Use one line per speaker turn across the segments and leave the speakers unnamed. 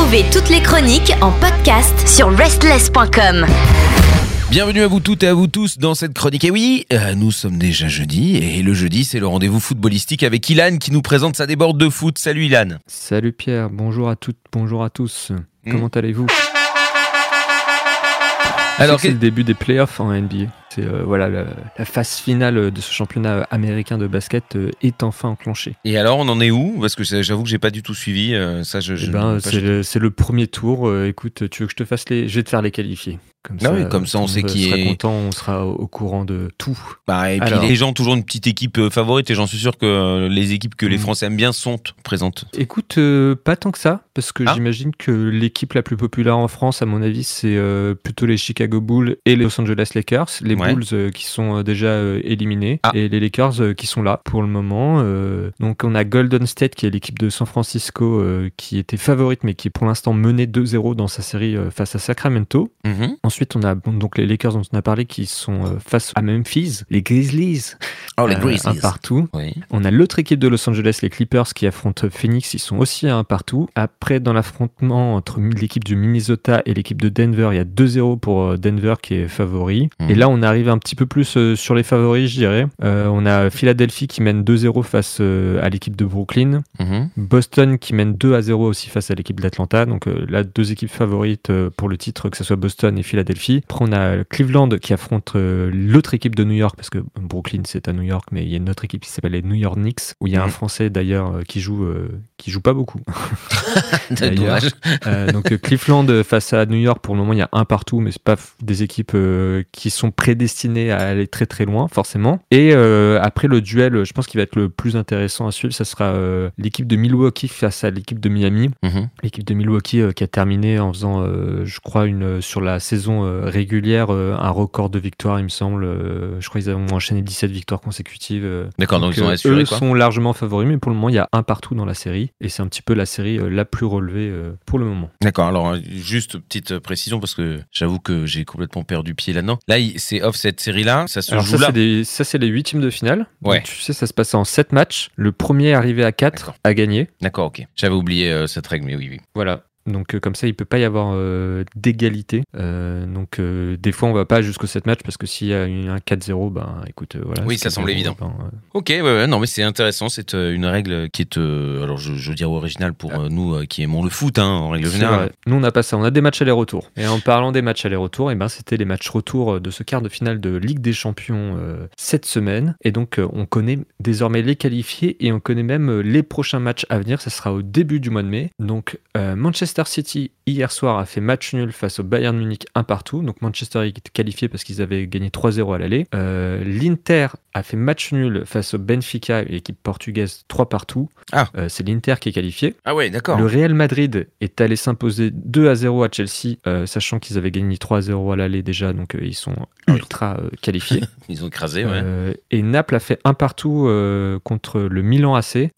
Retrouvez toutes les chroniques en podcast sur restless.com.
Bienvenue à vous toutes et à vous tous dans cette chronique. Et oui, euh, nous sommes déjà jeudi et le jeudi c'est le rendez-vous footballistique avec Ilan qui nous présente sa déborde de foot. Salut Ilan.
Salut Pierre, bonjour à toutes, bonjour à tous.
Mm.
Comment allez-vous?
Alors,
c'est le début des playoffs en NBA. C'est euh, voilà la, la phase finale de ce championnat américain de basket euh, est enfin enclenchée.
Et alors on en est où? Parce que j'avoue que j'ai pas du tout suivi. euh, ça, je,
Eh
je-
ben, c'est le, premier tour. Euh, écoute, tu veux que je te fasse les Je vais te faire les qualifiés. Comme
Ah oui, comme ça, on
le
sait qui
sera
est-
content, on sera au, au courant de tout.
Bah, et puis
Alors.
les gens toujours une petite équipe euh, favorite et j'en suis sûr que euh, les équipes que les
Mm.
Français aiment bien sont présentes.
Écoute, euh, pas tant que ça, parce que
Ah.
j'imagine que l'équipe la plus populaire en France, à mon avis, c'est euh, plutôt les Chicago Bulls et les Los Angeles Lakers. Les
Ouais.
Bulls euh, qui sont euh, déjà euh, éliminés
Ah.
et les Lakers qui sont là pour le moment. Donc on a Golden State qui est l'équipe de San Francisco qui était favorite mais qui est pour l'instant menée 2-0 dans sa série face à Sacramento.
Mhm.
Ensuite on a bon, donc les Lakers dont on a parlé qui sont face à Memphis, les Grizzlies,
Oh, les
euh,
Grizzlies.
un partout.
Oui.
On a l'autre équipe de Los Angeles, les Clippers, qui affrontent Phoenix. Ils sont aussi à un partout. Après, dans l'affrontement entre l'équipe du Minnesota et l'équipe de Denver, il y a 2-0 pour euh, Denver qui est favori.
Mhm.
Et là, on arrive un petit peu plus euh, sur les favoris, je dirais. Euh, on a Philadelphie qui mène 2-0 face à l'équipe de Brooklyn.
Mhm.
Boston qui mène 2 à 0 aussi face à l'équipe d'Atlanta. Donc euh, là, deux équipes favorites pour le titre, que ce soit Boston et Philadelphie. Après, on a Cleveland qui affronte l'autre équipe de New York, parce que Brooklyn c'est à New York, mais il y a une autre équipe qui s'appelle les New York Knicks, où il y a un. Français d'ailleurs euh, qui joue euh, qui joue pas beaucoup. D'ailleurs. Euh, donc Cleveland face à New York, pour le moment il y a un partout, mais c'est pas des équipes euh, qui sont prédestinées à aller très très loin forcément. Et après le duel, je pense qu'il va être le plus intéressant à suivre, ça sera l'équipe de Milwaukee face à l'équipe de Miami.
Mhm.
L'équipe de Milwaukee qui a terminé en faisant, je crois, une, sur la saison régulière, un record de victoires, il me semble. Je crois qu'ils ont enchaîné 17 victoires consécutives. euh.
D'accord, donc, ils ont
euh,
assuré
eux
quoi.
sont largement favoris, mais pour le moment, il y a un partout dans la série. Et c'est un petit peu la série euh, la plus relevée pour le moment.
D'accord, alors juste petite précision parce que j'avoue que j'ai complètement perdu pied là-dedans. Là, c'est off cette série-là, ça se
Alors
joue
ça,
là.
des- ça, c'est les huitièmes de finale.
Ouais.
Donc, tu sais, ça se passe en 7 matchs. Le premier arrivé à 4
D'accord.
a gagné.
D'accord, ok. J'avais oublié euh, cette règle, mais oui, oui.
Voilà. Donc euh, comme ça, il peut pas y avoir euh, d'égalité. Euh, donc des fois, on va pas jusqu'au 7 matchs parce que s'il y a une- un 4-0, ben écoute, euh, voilà.
Oui, ça semble
4-0,
évident.
ben,
Ok, ouais, ouais, non, mais c'est intéressant. C'est une règle qui est, alors je, je veux dire originale pour nous qui aimons le foot, hein, en règle générale.
Nous, on n'a pas ça. On a des matchs aller-retour. Et en parlant des matchs aller-retour, et ben c'était les matchs retour de ce quart de finale de Ligue des Champions cette semaine. Et donc, on connaît désormais les qualifiés et on connaît même les prochains matchs à venir. Ça sera au début du mois de mai. Donc, euh, Manchester City hier soir a fait match nul face au Bayern Munich un partout. Donc Manchester est qualifié parce qu'ils avaient gagné 3-0 à l'aller. Euh, L'Inter a fait match nul face au Benfica, l'équipe portugaise 3 partout.
Ah.
Euh, c'est l'Inter qui est qualifié.
Ah ouais, d'accord.
Le Real Madrid est allé s'imposer 2 à 0 à Chelsea, euh, sachant qu'ils avaient gagné 3 à 0 à l'aller déjà, donc ils sont ultra qualifiés.
Ils ont écrasé, ouais.
Et Naples a fait un partout contre le Milan AC, et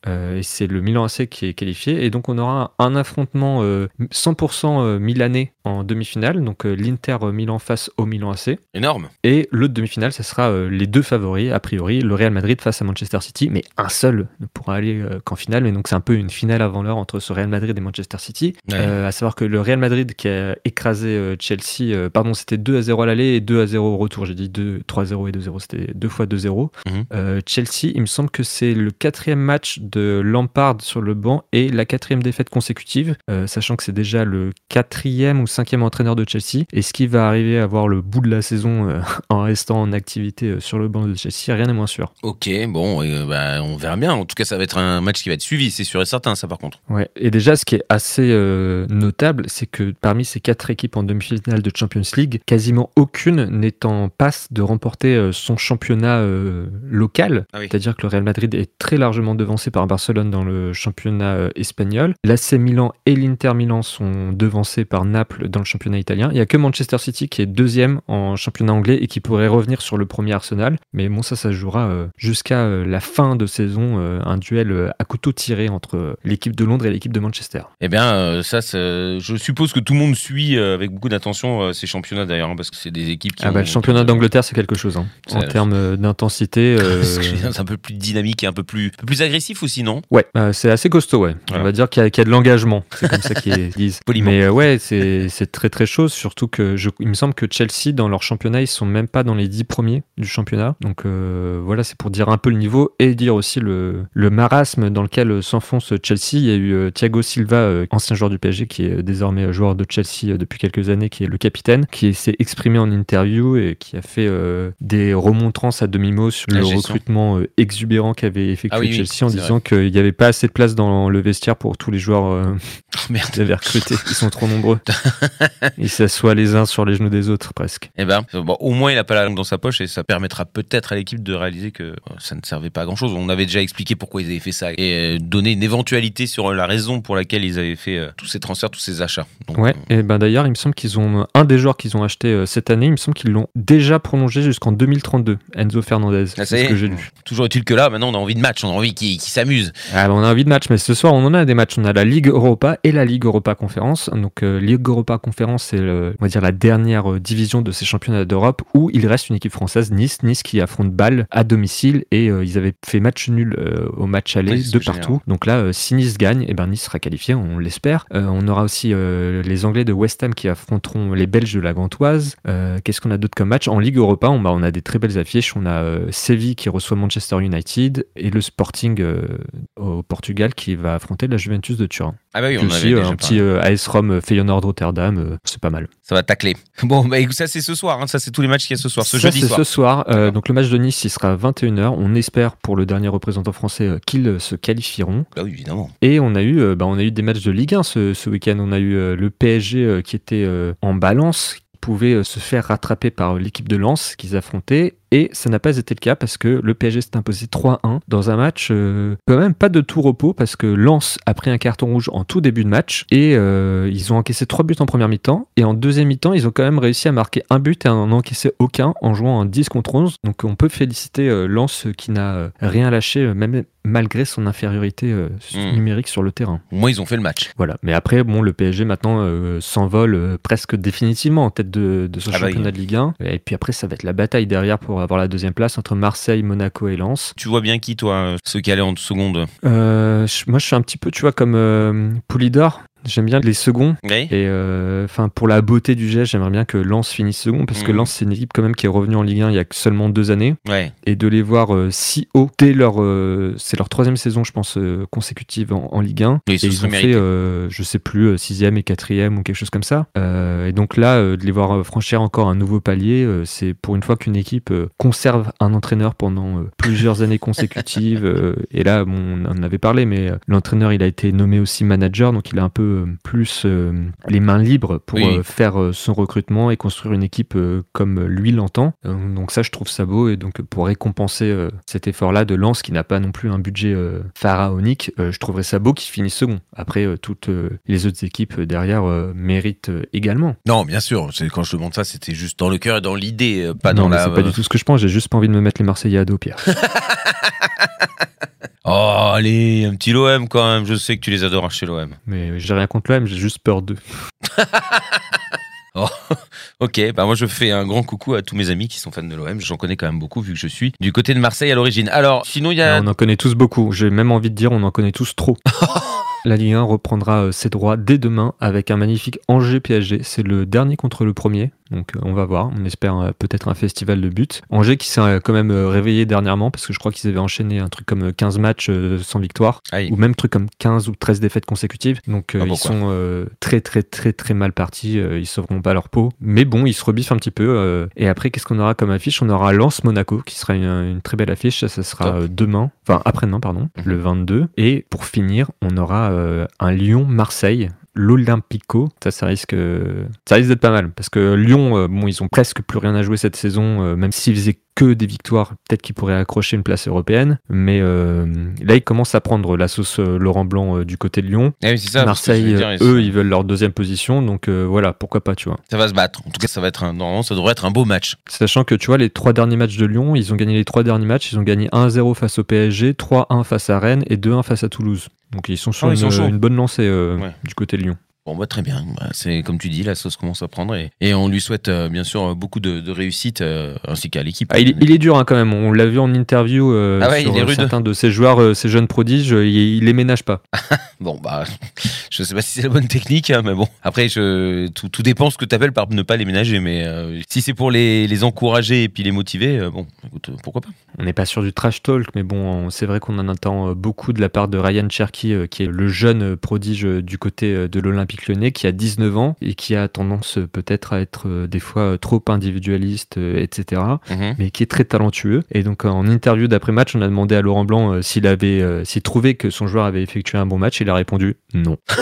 c'est le Milan AC qui est qualifié. Et donc on aura un, affrontement 100% euh, milanais en demi-finale, donc euh, l'Inter euh, Milan face au Milan AC.
Énorme.
Et l'autre demi-finale, ce sera les deux favoris, a priori, le Real Madrid face à Manchester City, mais un seul ne pourra aller qu'en finale. Mais donc c'est un peu une finale avant l'heure entre ce Real Madrid et Manchester City.
Ouais.
Euh, à savoir que le Real Madrid qui a écrasé Chelsea, euh, pardon, c'était 2 à 0 à l'aller et 2 à 0 au retour. J'ai dit 2, 3-0 et 2-0, c'était deux fois 2-0.
Mhm.
Euh, Chelsea, il me semble que c'est le quatrième match de Lampard sur le banc et la quatrième défaite consécutive, euh, sachant que c'est déjà le quatrième ou cinquième entraîneur de Chelsea. Est-ce qu'il va arriver à voir le bout de la saison euh, en restant en activité euh, sur le banc de Chelsea Rien n'est moins sûr.
Ok, bon, euh, bah, on verra bien. En tout cas, ça va être un match qui va être suivi, c'est sûr et certain, ça par contre.
Ouais. Et déjà, ce qui est assez euh, notable, c'est que parmi ces quatre équipes en demi-finale de Champions League, quasiment aucune n'est en passe de remporter son championnat local.
Ah oui.
C'est-à-dire que le Real Madrid est très largement devancé par Barcelone dans le championnat espagnol. L'AC Milan et l'Inter Milan sont devancés par Naples dans le championnat italien. Il n'y a que Manchester City qui est deuxième en championnat anglais et qui pourrait revenir sur le premier Arsenal. Mais bon, ça, ça se jouera euh, jusqu'à euh, la fin de saison, euh, un duel à couteau tiré entre l'équipe de Londres et l'équipe de Manchester.
Eh bien, ça, je suppose que tout le monde suit avec beaucoup d'attention ces championnats d'ailleurs, hein, parce que c'est des équipes qui.
Ah bah,
ont-
le championnat d'Angleterre, c'est quelque chose. hein. En termes d'intensité, euh,
c'est un peu plus dynamique et un peu plus, un peu plus agressif aussi, non?
Ouais, euh, c'est assez costaud, ouais. On va dire qu'il y, a- qu'il y a de l'engagement. C'est comme ça qui Mais euh, ouais, c'est très très chaud, surtout que je, il me semble que Chelsea, dans leur championnat, ils sont même pas dans les 10 premiers du championnat. Donc euh, voilà, c'est pour dire un peu le niveau et dire aussi le, le marasme dans lequel s'enfonce Chelsea. Il y a eu euh, Thiago Silva, euh, ancien joueur du PSG, qui est désormais joueur de Chelsea euh, depuis quelques années, qui est le capitaine, qui s'est exprimé en interview et qui a fait euh, des remontrances à demi-mot sur
La
le recrutement euh, exubérant qu'avait effectué
Ah oui, oui,
Chelsea en disant qu'il n'y avait pas assez de place dans le vestiaire pour tous les joueurs euh,
Oh, merde.
Avaient recrutés. Ils sont trop nombreux. Ils s'assoient les uns sur les genoux des autres presque.
Eh ben, bon, au moins il a pas la langue dans sa poche et ça permettra peut-être à l'équipe de réaliser que euh, ça ne servait pas à grand chose. On avait déjà expliqué pourquoi ils avaient fait ça et euh, donné une éventualité sur la raison pour laquelle ils avaient fait euh, tous ces transferts, tous ces achats. Donc,
Ouais,
euh,
et ben d'ailleurs, il me semble qu'ils ont un des joueurs qu'ils ont acheté euh, cette année, il me semble qu'ils l'ont déjà prolongé jusqu'en 2032. Enzo Fernandez,
Ah,
c'est ce que j'ai lu.
toujours est-il que là, maintenant on a envie de match, on a envie qu'ils qu'ils s'amusent.
Ah, on a envie de match, mais ce soir on en a des matchs. On a la Ligue Europa et la Ligue Europa Conférence. Donc euh, Ligue Europa Conférence, c'est on va dire la dernière euh, division de ces championnats d'Europe où il reste une équipe française, Nice, Nice qui affronte Bâle à domicile et euh, ils avaient fait match nul euh, au match aller
Oui,
de
génial.
partout. Donc là, si Nice gagne, et ben Nice sera qualifié, on l'espère. On aura aussi les Anglais de West Ham qui affronteront les Belges de la Gantoise. Qu'est-ce qu'on a d'autre comme match? En Ligue Europa, on, bah, on a des très belles affiches. On a Séville qui reçoit Manchester United et le Sporting au Portugal qui va affronter la Juventus de Turin.
Ah bah oui, on avait
aussi
déjà.
Petit euh, AS Rome Feyenoord Rotterdam, euh, c'est pas mal.
Ça va tacler. Bon, bah écoute, ça c'est ce soir, hein, ça c'est tous les matchs qu'il y a ce soir, ce
Ça,
jeudi soir.
ce soir. Euh, donc le match de Nice, il sera à 21h. On espère pour le dernier représentant français euh, qu'ils euh, se qualifieront.
Bah oui, évidemment.
Et on a eu, euh, bah, on a eu des matchs de Ligue 1 ce, ce week-end. On a eu euh, le PSG euh, qui était euh, en balance, qui pouvait euh, se faire rattraper par euh, l'équipe de Lens qu'ils affrontaient. Et ça n'a pas été le cas parce que le PSG s'est imposé 3-1 dans un match euh, quand même pas de tout repos parce que Lens a pris un carton rouge en tout début de match et euh, ils ont encaissé 3 buts en première mi-temps et en deuxième mi-temps ils ont quand même réussi à marquer un but et à en encaisser aucun en jouant en 10 contre 11 donc on peut féliciter euh, Lens qui n'a euh, rien lâché euh, même malgré son infériorité euh,
Mm.
numérique sur le terrain.
Au moins ils ont fait le match.
Voilà. Mais après, bon, le PSG maintenant euh, s'envole euh, presque définitivement en tête de, de ce
Ah bah
championnat
oui.
de Ligue 1. Et puis après, ça va être la bataille derrière pour avoir la deuxième place entre Marseille, Monaco et Lens.
Tu vois bien qui, toi, euh, ceux qui allaient en seconde?
Euh, moi, je suis un petit peu, tu vois, comme euh, Poulidor. J'aime bien les seconds.
Oui.
Et euh, enfin, pour la beauté du geste, j'aimerais bien que Lens finisse second parce que
Mhm.
Lens, c'est une équipe quand même qui est revenue en Ligue 1 il y a seulement deux années
Ouais.
et de les voir euh, si haut dès leur euh, c'est leur troisième saison je pense consécutive en, en Ligue 1
Oui, ce
et ils ont fait
mérité.
euh, je sais plus sixième et quatrième ou quelque chose comme ça et donc là de les voir franchir encore un nouveau palier c'est pour une fois qu'une équipe conserve un entraîneur pendant plusieurs années consécutives et là bon, on en avait parlé mais l'entraîneur il a été nommé aussi manager donc il a un peu plus euh, les mains libres pour
Oui.
euh, faire euh, son recrutement et construire une équipe comme lui l'entend. Donc ça, je trouve ça beau. Et donc pour récompenser cet effort-là de Lens, qui n'a pas non plus un budget pharaonique, je trouverais ça beau qu'il finisse second. Après, toutes les autres équipes derrière méritent également.
Non, bien sûr. Quand je demande ça, c'était juste dans le cœur et dans l'idée, pas
non,
dans la.
c'est pas du tout ce que je pense. J'ai juste pas envie de me mettre les Marseillais à dos, Pierre.
Oh, allez, un petit l'OM quand même. Je sais que tu les adores chez l'OM.
mais j'ai rien contre l'OM, j'ai juste peur d'eux.
Ok, bah moi je fais un grand coucou à tous mes amis qui sont fans de l'OM. J'en connais quand même beaucoup vu que je suis du côté de Marseille à l'origine. Alors, sinon il y a.
On en connaît tous beaucoup. J'ai même envie de dire, on en connaît tous trop. La Ligue 1 reprendra euh, ses droits dès demain avec un magnifique Angers PSG. C'est le dernier contre le premier. Donc euh, on va voir. On espère euh, peut-être un festival de buts. Angers qui s'est euh, quand même réveillé dernièrement parce que je crois qu'ils avaient enchaîné un truc comme euh, 15 matchs sans victoire.
Aïe.
Ou même truc comme 15 ou 13 défaites consécutives. Donc
Ah,
ils sont euh, très très très très mal partis. Ils sauveront pas leur peau. Mais bon, ils se rebiffent un petit peu. euh, et après, qu'est-ce qu'on aura comme affiche? On aura Lens-Monaco qui sera une, une très belle affiche. Ça, sera
Top.
demain. Enfin après-demain, pardon.
Mhm.
Le 22. Et pour finir, on aura euh, un Lyon-Marseille. L'Olympico, ça, ça risque, ça risque d'être pas mal parce que Lyon, euh, bon, ils ont presque plus rien à jouer cette saison, euh, même s'ils faisaient que des victoires, peut-être qu'ils pourraient accrocher une place européenne. Mais euh, là, ils commencent à prendre la sauce Laurent Blanc euh, du côté de Lyon.
Eh oui, ça.
Marseille,
dire,
eux, ils veulent leur deuxième position, donc euh, voilà, pourquoi pas, tu vois.
Ça va se battre. En tout cas, ça va être un. Normalement, ça devrait être un beau match.
Sachant que tu vois, les trois derniers matchs de Lyon, ils ont gagné les trois derniers matchs. Ils ont gagné 1-0 face au PSG, 3-1 face à Rennes et 2-1 face à Toulouse. Donc ils sont sur
Ah, ils
une,
sont chauds.
une bonne lancée euh,
Ouais.
du côté de Lyon.
Bon, bah, très bien. Bah, c'est comme tu dis, la sauce commence à prendre et, et on lui souhaite euh, bien sûr beaucoup de, de réussite euh, ainsi qu'à l'équipe.
Ah, il, il est dur hein, quand même. On l'a vu en interview euh,
Ah ouais,
sur
il est rude.
certains de ces joueurs, euh, ces jeunes prodiges. euh, Il, il les ménage pas.
Bon, bah, je sais pas si c'est la bonne technique, hein, mais bon. Après, je, tout, tout dépend ce que tu appelles par ne pas les ménager, mais euh, si c'est pour les, les encourager et puis les motiver, euh, bon, écoute, euh, pourquoi pas.
On n'est pas sur du trash talk, mais bon, on- c'est vrai qu'on en entend euh, beaucoup de la part de Ryan Cherky, euh, qui est le jeune euh, prodige euh, du côté euh, de l'Olympique lyonnais, qui a 19 ans et qui a tendance peut-être à être euh, des fois euh, trop individualiste, euh, etc.
Mhm.
mais qui est très talentueux. Et donc en interview d'après-match, on a demandé à Laurent Blanc s'il avait, s'il trouvait que son joueur avait effectué un bon match. Il a répondu non.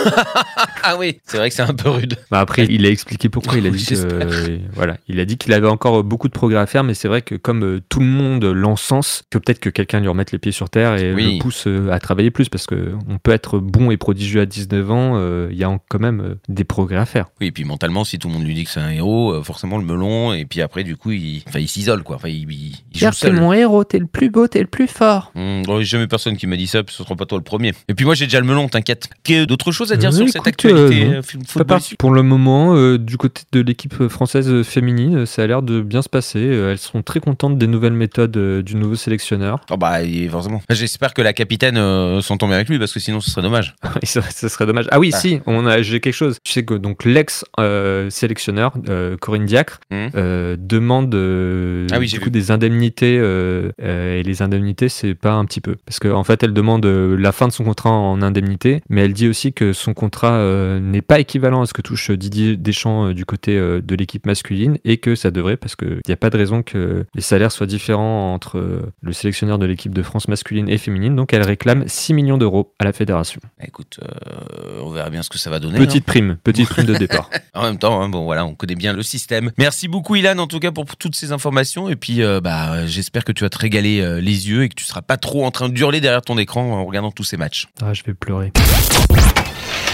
Ah oui, c'est vrai que c'est un peu rude.
Bah, après, il a expliqué pourquoi. Il a dit que, euh, voilà, il a dit qu'il avait encore beaucoup de progrès à faire, mais c'est vrai que comme euh, tout le monde l'encense, que peut-être que quelqu'un lui remette les pieds sur terre et
Oui.
le pousse euh, à travailler plus, parce que on peut être bon et prodigieux à 19 ans, euh, il y a quand même euh, des progrès à faire.
Oui, et puis mentalement, si tout le monde lui dit que c'est un héros, euh, forcément le melon, et puis après, du coup, il, enfin, il s'isole, quoi. Enfin, il, il, il joue seul.
héros, t'es le plus beau, t'es le plus fort.
Hum, bon, jamais personne qui m'a dit ça, puis ce sera pas toi le premier. Et puis moi, j'ai déjà le melon, t'inquiète. Qu'est- D'autres choses à dire
Euh,
sur cette actualité
euh,
euh,
pour le moment, euh, du côté de l'équipe française féminine, ça a l'air de bien se passer. Elles sont très contentes des nouvelles méthodes euh, du nouveau sélectionneur.
Oh bah, forcément. J'espère que la capitaine euh, s'entend bien avec lui, parce que sinon, ce serait dommage.
Ça, ça serait dommage. Ah oui,
Ah.
si, on a, j'ai quelque chose. Tu sais que donc l'ex euh, sélectionneur euh, Corinne Diacre euh, demande euh,
Ah oui,
du coup des indemnités euh, euh, et les indemnités c'est pas un petit peu parce qu'en en fait elle demande euh, la fin de son contrat en indemnité, mais elle dit aussi que son contrat euh, n'est pas équivalent à ce que touche Didier Deschamps euh, du côté euh, de l'équipe masculine et que ça devrait parce qu'il n'y a pas de raison que les salaires soient différents entre euh, le sélectionneur de l'équipe de France masculine et féminine. Donc elle réclame 6 millions d'euros à la fédération.
Écoute, euh, on verra bien ce que ça va donner.
Petite prime, petite prime de départ.
hein. En même temps, hein, bon voilà, on connaît bien le système. Merci beaucoup Ilan en tout cas pour toutes ces informations et puis euh, bah euh, j'espère que tu vas te régaler euh, les yeux et que tu seras pas trop en train d'hurler derrière ton écran en regardant tous ces matchs.
Ah, je vais pleurer.